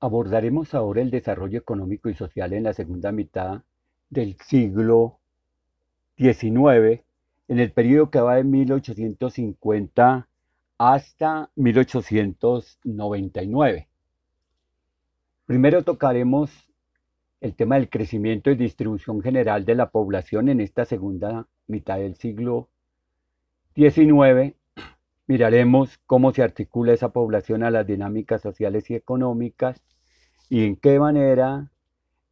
Abordaremos ahora el desarrollo económico y social en la segunda mitad del siglo XIX, en el periodo que va de 1850 hasta 1899. Primero tocaremos el tema del crecimiento y distribución general de la población en esta segunda mitad del siglo XIX miraremos cómo se articula esa población a las dinámicas sociales y económicas y en qué manera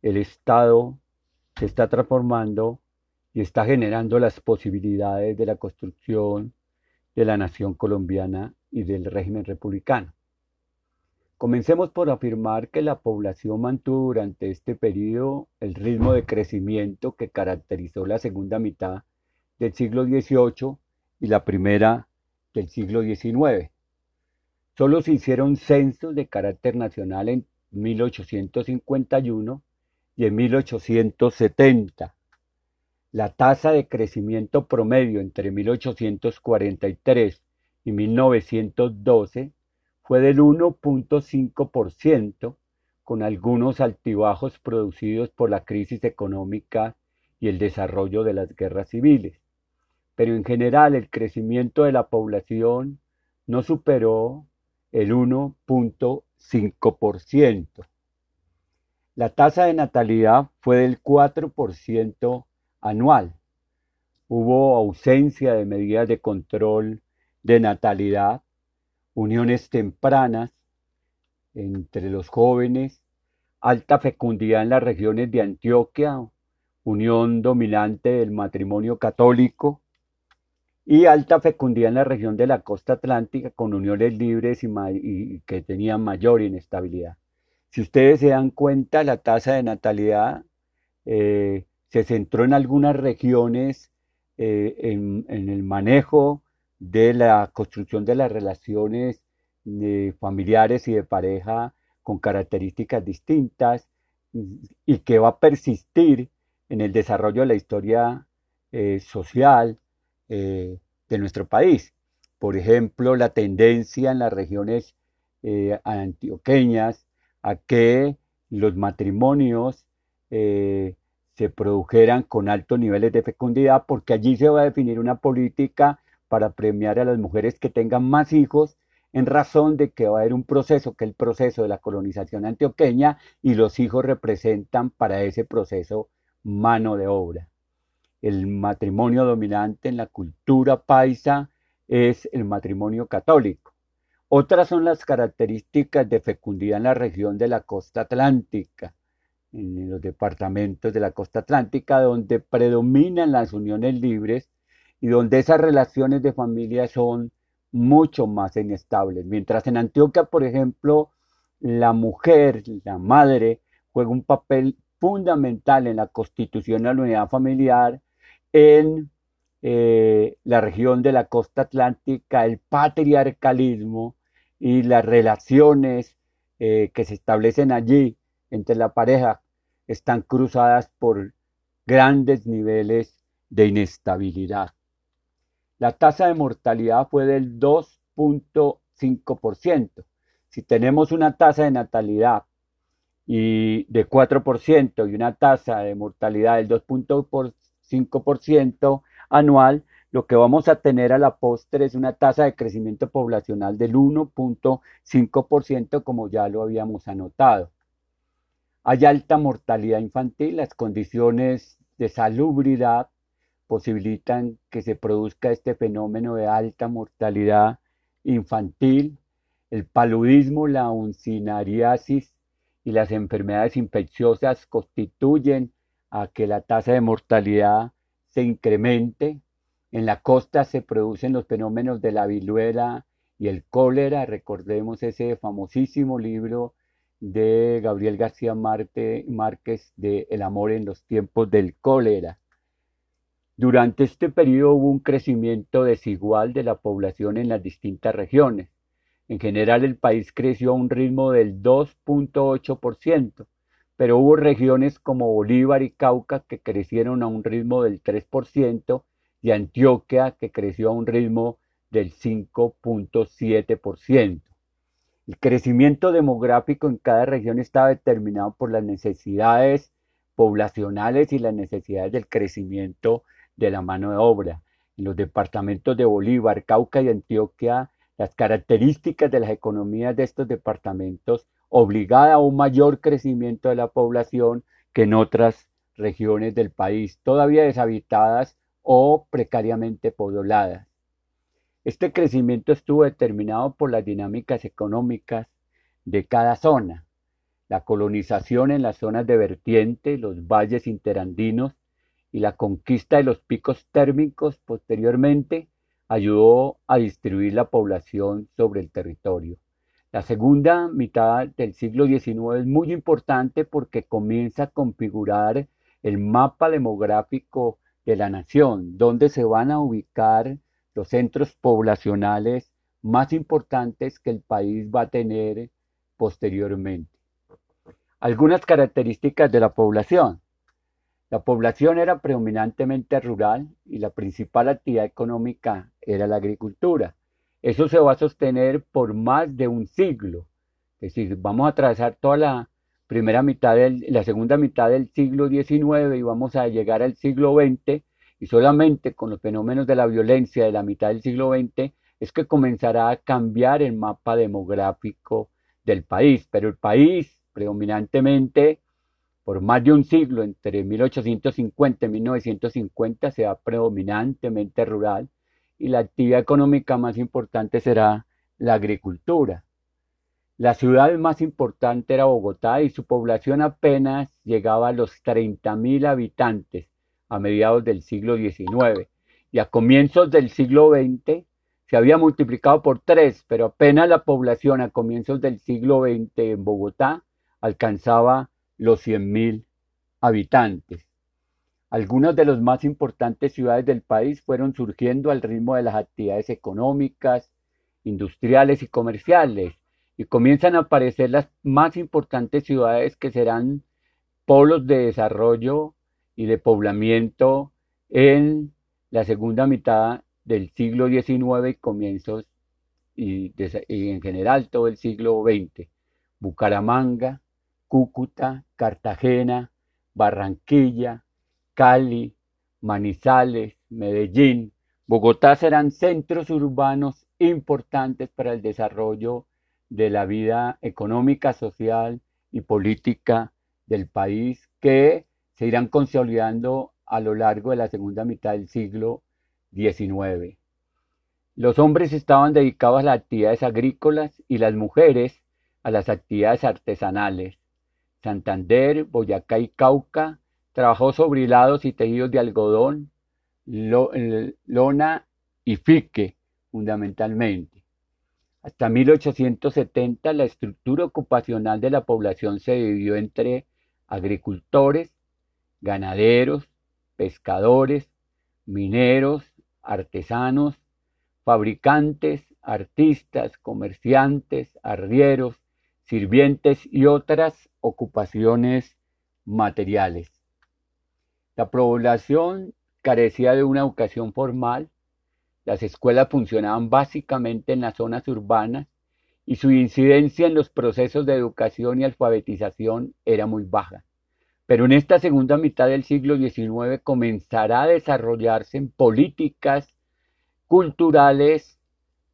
el Estado se está transformando y está generando las posibilidades de la construcción de la nación colombiana y del régimen republicano. Comencemos por afirmar que la población mantuvo durante este periodo el ritmo de crecimiento que caracterizó la segunda mitad del siglo XVIII y la primera del siglo XIX. Solo se hicieron censos de carácter nacional en 1851 y en 1870. La tasa de crecimiento promedio entre 1843 y 1912 fue del 1.5%, con algunos altibajos producidos por la crisis económica y el desarrollo de las guerras civiles pero en general el crecimiento de la población no superó el 1.5%. La tasa de natalidad fue del 4% anual. Hubo ausencia de medidas de control de natalidad, uniones tempranas entre los jóvenes, alta fecundidad en las regiones de Antioquia, unión dominante del matrimonio católico, y alta fecundidad en la región de la costa atlántica con uniones libres y, que tenían mayor inestabilidad. Si ustedes se dan cuenta, la tasa de natalidad eh, se centró en algunas regiones eh, en, el manejo de la construcción de las relaciones eh, familiares y de pareja con características distintas y que va a persistir en el desarrollo de la historia social, eh, de nuestro país. Por ejemplo, la tendencia en las regiones eh, antioqueñas a que los matrimonios eh, se produjeran con altos niveles de fecundidad, porque allí se va a definir una política para premiar a las mujeres que tengan más hijos en razón de que va a haber un proceso, que es el proceso de la colonización antioqueña, y los hijos representan para ese proceso mano de obra el matrimonio dominante en la cultura paisa es el matrimonio católico. Otras son las características de fecundidad en la región de la costa atlántica, en los departamentos de la costa atlántica, donde predominan las uniones libres y donde esas relaciones de familia son mucho más inestables. Mientras en Antioquia, por ejemplo, la mujer, la madre, juega un papel fundamental en la constitución de la unidad familiar en eh, la región de la costa atlántica, el patriarcalismo y las relaciones eh, que se establecen allí entre la pareja están cruzadas por grandes niveles de inestabilidad. La tasa de mortalidad fue del 2.5%. Si tenemos una tasa de natalidad y de 4% y una tasa de mortalidad del 2.5%, 5% anual, lo que vamos a tener a la postre es una tasa de crecimiento poblacional del 1.5%, como ya lo habíamos anotado. Hay alta mortalidad infantil, las condiciones de salubridad posibilitan que se produzca este fenómeno de alta mortalidad infantil. El paludismo, la uncinariasis y las enfermedades infecciosas constituyen a que la tasa de mortalidad se incremente. En la costa se producen los fenómenos de la viruela y el cólera. Recordemos ese famosísimo libro de Gabriel García Márquez de El amor en los tiempos del cólera. Durante este periodo hubo un crecimiento desigual de la población en las distintas regiones. En general el país creció a un ritmo del 2.8%, pero hubo regiones como Bolívar y Cauca que crecieron a un ritmo del 3% y Antioquia que creció a un ritmo del 5.7%. El crecimiento demográfico en cada región estaba determinado por las necesidades poblacionales y las necesidades del crecimiento de la mano de obra. En los departamentos de Bolívar, Cauca y Antioquia, las características de las economías de estos departamentos obligada a un mayor crecimiento de la población que en otras regiones del país, todavía deshabitadas o precariamente pobladas. Este crecimiento estuvo determinado por las dinámicas económicas de cada zona. La colonización en las zonas de vertiente, los valles interandinos y la conquista de los picos térmicos posteriormente ayudó a distribuir la población sobre el territorio. La segunda mitad del siglo XIX es muy importante porque comienza a configurar el mapa demográfico de la nación, donde se van a ubicar los centros poblacionales más importantes que el país va a tener posteriormente. Algunas características de la población. La población era predominantemente rural y la principal actividad económica era la agricultura. Eso se va a sostener por más de un siglo. Es decir, vamos a atravesar toda la primera mitad, del, la segunda mitad del siglo XIX y vamos a llegar al siglo XX y solamente con los fenómenos de la violencia de la mitad del siglo XX es que comenzará a cambiar el mapa demográfico del país. Pero el país predominantemente por más de un siglo, entre 1850 y 1950, sea predominantemente rural y la actividad económica más importante será la agricultura. La ciudad más importante era Bogotá y su población apenas llegaba a los 30.000 habitantes a mediados del siglo XIX y a comienzos del siglo XX se había multiplicado por tres, pero apenas la población a comienzos del siglo XX en Bogotá alcanzaba los 100.000 habitantes. Algunas de las más importantes ciudades del país fueron surgiendo al ritmo de las actividades económicas, industriales y comerciales, y comienzan a aparecer las más importantes ciudades que serán polos de desarrollo y de poblamiento en la segunda mitad del siglo XIX y comienzos y, en general todo el siglo XX. Bucaramanga, Cúcuta, Cartagena, Barranquilla, Cali, Manizales, Medellín, Bogotá serán centros urbanos importantes para el desarrollo de la vida económica, social y política del país que se irán consolidando a lo largo de la segunda mitad del siglo XIX. Los hombres estaban dedicados a las actividades agrícolas y las mujeres a las actividades artesanales. Santander, Boyacá y Cauca Trabajó sobre hilados y tejidos de algodón, lona y fique, fundamentalmente. Hasta 1870 la estructura ocupacional de la población se dividió entre agricultores, ganaderos, pescadores, mineros, artesanos, fabricantes, artistas, comerciantes, arrieros, sirvientes y otras ocupaciones materiales. La población carecía de una educación formal, las escuelas funcionaban básicamente en las zonas urbanas y su incidencia en los procesos de educación y alfabetización era muy baja. Pero en esta segunda mitad del siglo XIX comenzará a desarrollarse en políticas culturales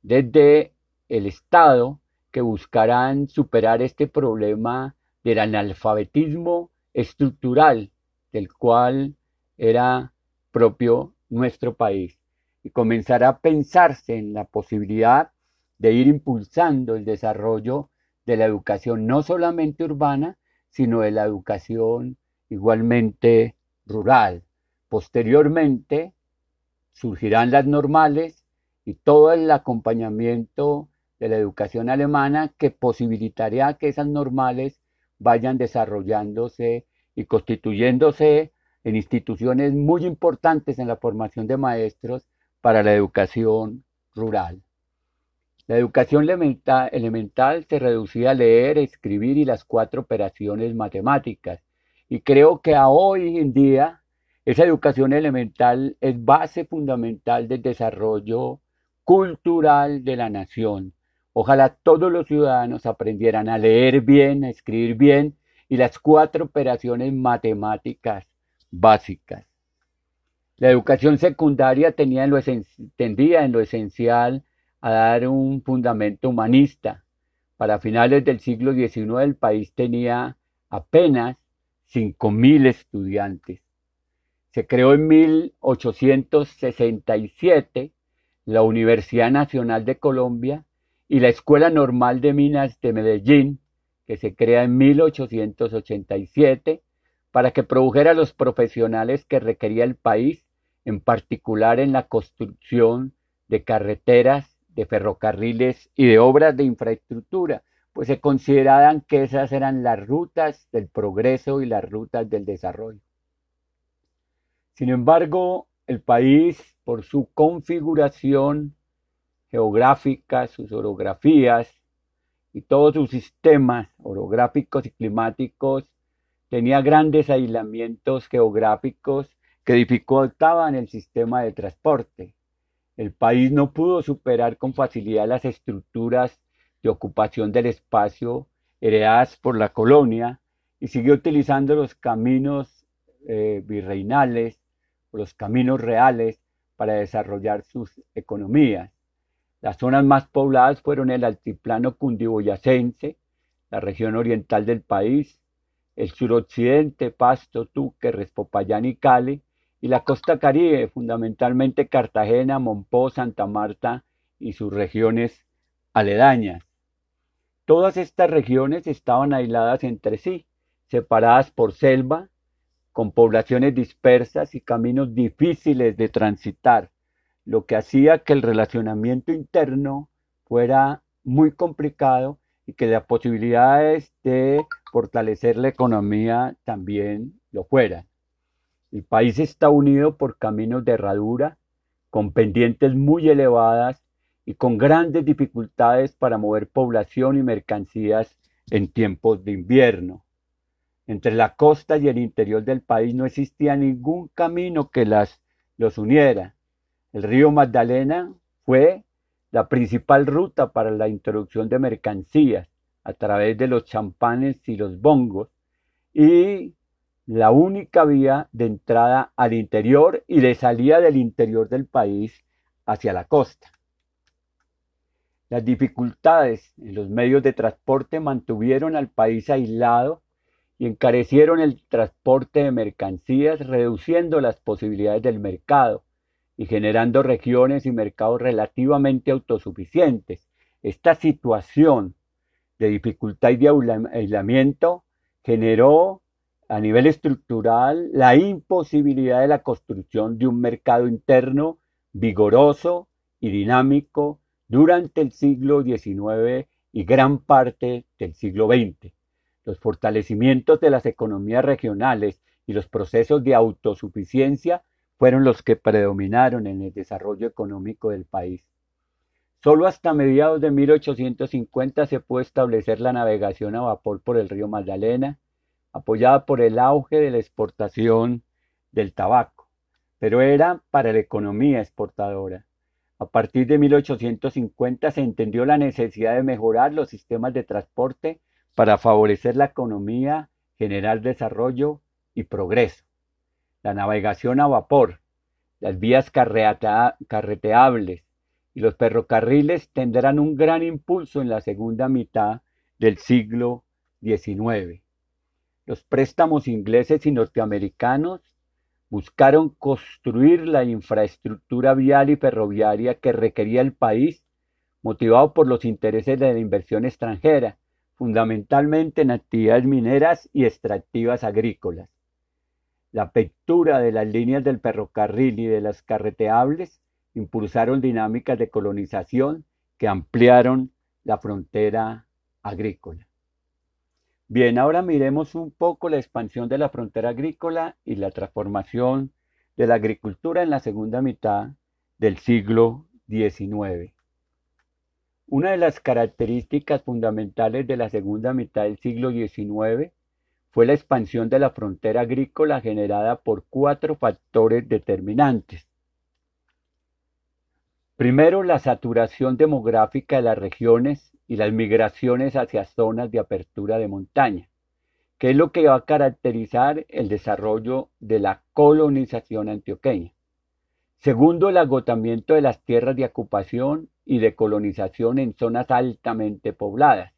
desde el Estado que buscarán superar este problema del analfabetismo estructural del cual era propio nuestro país y comenzará a pensarse en la posibilidad de ir impulsando el desarrollo de la educación no solamente urbana, sino de la educación igualmente rural. Posteriormente surgirán las normales y todo el acompañamiento de la educación alemana que posibilitaría que esas normales vayan desarrollándose y constituyéndose en instituciones muy importantes en la formación de maestros para la educación rural. La educación elemental, se reducía a leer, escribir y las cuatro operaciones matemáticas. Y creo que a hoy en día esa educación elemental es base fundamental del desarrollo cultural de la nación. Ojalá todos los ciudadanos aprendieran a leer bien, a escribir bien y las cuatro operaciones matemáticas básicas. La educación secundaria tenía en lo tendía en lo esencial a dar un fundamento humanista. Para finales del siglo XIX el país tenía apenas 5.000 estudiantes. Se creó en 1867 la Universidad Nacional de Colombia y la Escuela Normal de Minas de Medellín, que se crea en 1887 para que produjera los profesionales que requería el país, en particular en la construcción de carreteras, de ferrocarriles y de obras de infraestructura, pues se consideraban que esas eran las rutas del progreso y las rutas del desarrollo. Sin embargo, el país, por su configuración geográfica, sus orografías y todos sus sistemas orográficos y climáticos, tenía grandes aislamientos geográficos que dificultaban el sistema de transporte. El país no pudo superar con facilidad las estructuras de ocupación del espacio heredadas por la colonia y siguió utilizando los caminos eh, virreinales, los caminos reales para desarrollar sus economías. Las zonas más pobladas fueron el altiplano cundiboyacense, la región oriental del país, el suroccidente, Pasto, Tuque, Respopayán y Cali, y la costa caribe, fundamentalmente Cartagena, Monpó, Santa Marta y sus regiones aledañas. Todas estas regiones estaban aisladas entre sí, separadas por selva, con poblaciones dispersas y caminos difíciles de transitar, lo que hacía que el relacionamiento interno fuera muy complicado y que las posibilidades de fortalecer la economía también lo fueran. El país está unido por caminos de herradura, con pendientes muy elevadas y con grandes dificultades para mover población y mercancías en tiempos de invierno. Entre la costa y el interior del país no existía ningún camino que las, los uniera. El río Magdalena fue la principal ruta para la introducción de mercancías a través de los champanes y los bongos y la única vía de entrada al interior y de salida del interior del país hacia la costa. Las dificultades en los medios de transporte mantuvieron al país aislado y encarecieron el transporte de mercancías, reduciendo las posibilidades del mercado y generando regiones y mercados relativamente autosuficientes. Esta situación de dificultad y de aislamiento generó a nivel estructural la imposibilidad de la construcción de un mercado interno vigoroso y dinámico durante el siglo XIX y gran parte del siglo XX. Los fortalecimientos de las economías regionales y los procesos de autosuficiencia fueron los que predominaron en el desarrollo económico del país. Solo hasta mediados de 1850 se pudo establecer la navegación a vapor por el río Magdalena, apoyada por el auge de la exportación del tabaco, pero era para la economía exportadora. A partir de 1850 se entendió la necesidad de mejorar los sistemas de transporte para favorecer la economía, generar desarrollo y progreso la navegación a vapor, las vías carreteables y los ferrocarriles tendrán un gran impulso en la segunda mitad del siglo XIX. Los préstamos ingleses y norteamericanos buscaron construir la infraestructura vial y ferroviaria que requería el país, motivado por los intereses de la inversión extranjera, fundamentalmente en actividades mineras y extractivas agrícolas. La apertura de las líneas del ferrocarril y de las carreteables impulsaron dinámicas de colonización que ampliaron la frontera agrícola. Bien, ahora miremos un poco la expansión de la frontera agrícola y la transformación de la agricultura en la segunda mitad del siglo XIX. Una de las características fundamentales de la segunda mitad del siglo XIX fue la expansión de la frontera agrícola generada por cuatro factores determinantes. Primero, la saturación demográfica de las regiones y las migraciones hacia zonas de apertura de montaña, que es lo que va a caracterizar el desarrollo de la colonización antioqueña. Segundo, el agotamiento de las tierras de ocupación y de colonización en zonas altamente pobladas.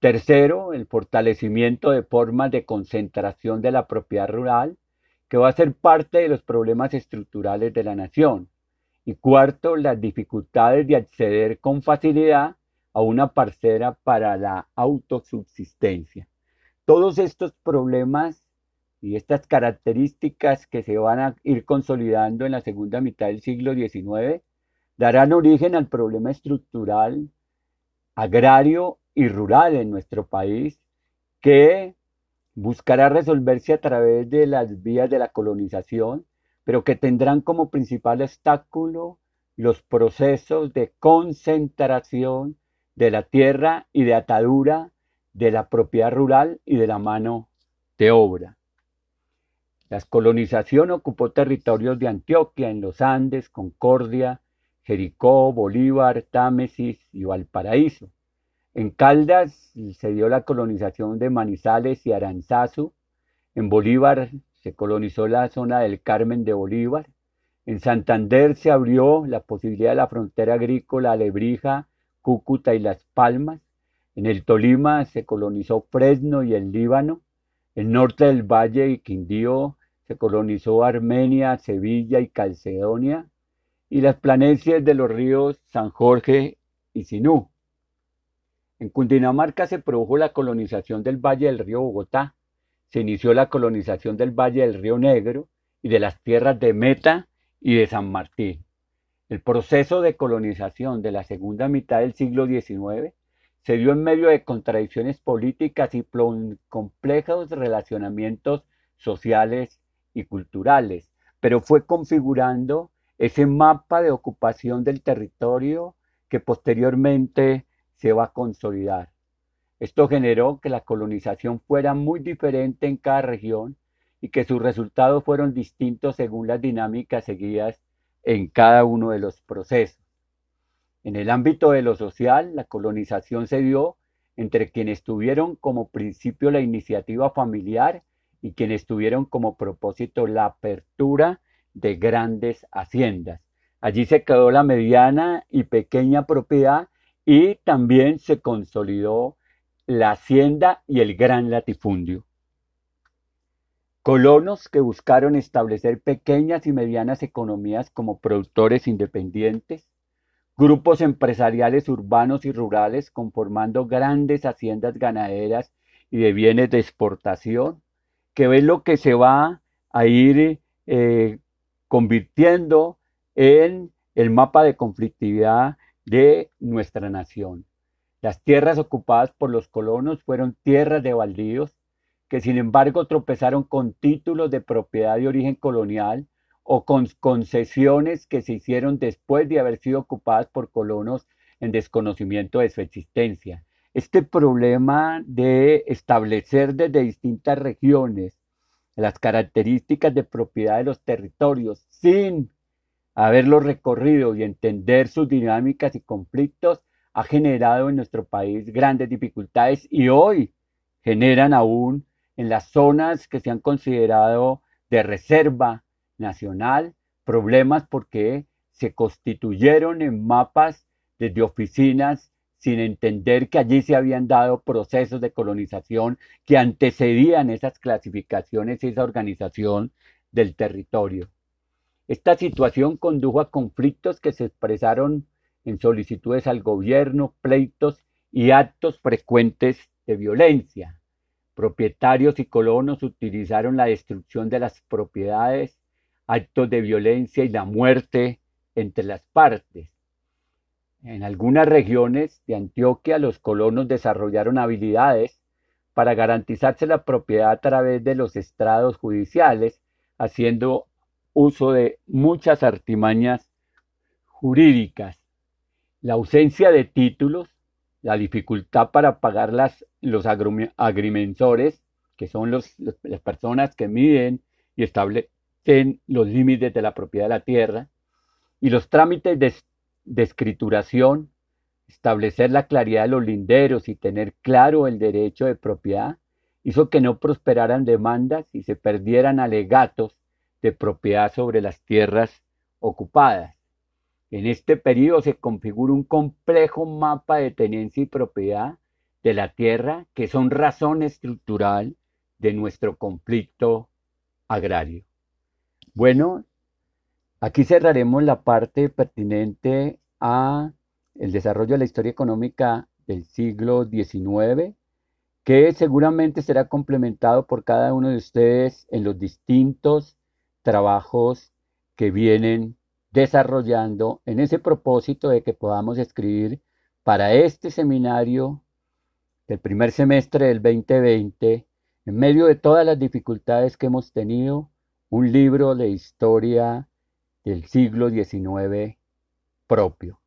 Tercero, el fortalecimiento de formas de concentración de la propiedad rural, que va a ser parte de los problemas estructurales de la nación. Y cuarto, las dificultades de acceder con facilidad a una parcela para la autosubsistencia. Todos estos problemas y estas características que se van a ir consolidando en la segunda mitad del siglo XIX darán origen al problema estructural agrario y rural en nuestro país que buscará resolverse a través de las vías de la colonización, pero que tendrán como principal obstáculo los procesos de concentración de la tierra y de atadura de la propiedad rural y de la mano de obra. La colonización ocupó territorios de Antioquia, en los Andes, Concordia, Jericó, Bolívar, Támesis y Valparaíso. En Caldas se dio la colonización de Manizales y Aranzazu. En Bolívar se colonizó la zona del Carmen de Bolívar. En Santander se abrió la posibilidad de la frontera agrícola Alebrija Cúcuta y Las Palmas. En el Tolima se colonizó Fresno y el Líbano. El norte del Valle y Quindío se colonizó Armenia, Sevilla y Calcedonia. Y las planicies de los ríos San Jorge y Sinú. En Cundinamarca se produjo la colonización del Valle del Río Bogotá. Se inició la colonización del Valle del Río Negro y de las tierras de Meta y de San Martín. El proceso de colonización de la segunda mitad del siglo XIX se dio en medio de contradicciones políticas y complejos relacionamientos sociales y culturales, pero fue configurando ese mapa de ocupación del territorio que posteriormente se va a consolidar. Esto generó que la colonización fuera muy diferente en cada región y que sus resultados fueron distintos según las dinámicas seguidas en cada uno de los procesos. En el ámbito de lo social, la colonización se dio entre quienes tuvieron como principio la iniciativa familiar y quienes tuvieron como propósito la apertura de grandes haciendas. Allí se quedó la mediana y pequeña propiedad y también se consolidó la hacienda y el gran latifundio. Colonos que buscaron establecer pequeñas y medianas economías como productores independientes, grupos empresariales urbanos y rurales conformando grandes haciendas ganaderas y de bienes de exportación, que ven lo que se va a ir eh, convirtiendo en el mapa de conflictividad de nuestra nación. Las tierras ocupadas por los colonos fueron tierras de baldíos que sin embargo tropezaron con títulos de propiedad de origen colonial o con concesiones que se hicieron después de haber sido ocupadas por colonos en desconocimiento de su existencia. Este problema de establecer desde distintas regiones las características de propiedad de los territorios sin haberlo recorrido y entender sus dinámicas y conflictos ha generado en nuestro país grandes dificultades y hoy generan aún en las zonas que se han considerado de reserva nacional, problemas porque se constituyeron en mapas desde oficinas sin entender que allí se habían dado procesos de colonización que antecedían esas clasificaciones y esa organización del territorio. Esta situación condujo a conflictos que se expresaron en solicitudes al gobierno, pleitos y actos frecuentes de violencia. Propietarios y colonos utilizaron la destrucción de las propiedades, actos de violencia y la muerte entre las partes. En algunas regiones de Antioquia los colonos desarrollaron habilidades para garantizarse la propiedad a través de los estrados judiciales, haciendo uso de muchas artimañas jurídicas. La ausencia de títulos la dificultad para pagar las, los agrimensores, que son los, las personas que miden y establecen los límites de la propiedad de la tierra, y los trámites de de escrituración, establecer la claridad de los linderos y tener claro el derecho de propiedad, hizo que no prosperaran demandas y se perdieran alegatos de propiedad sobre las tierras ocupadas. En este periodo se configura un complejo mapa de tenencia y propiedad de la tierra que son razón estructural de nuestro conflicto agrario. Bueno, aquí cerraremos la parte pertinente a el desarrollo de la historia económica del siglo XIX, que seguramente será complementado por cada uno de ustedes en los distintos trabajos que vienen desarrollando en ese propósito de que podamos escribir para este seminario del primer semestre del 2020, en medio de todas las dificultades que hemos tenido, un libro de historia del siglo XIX propio.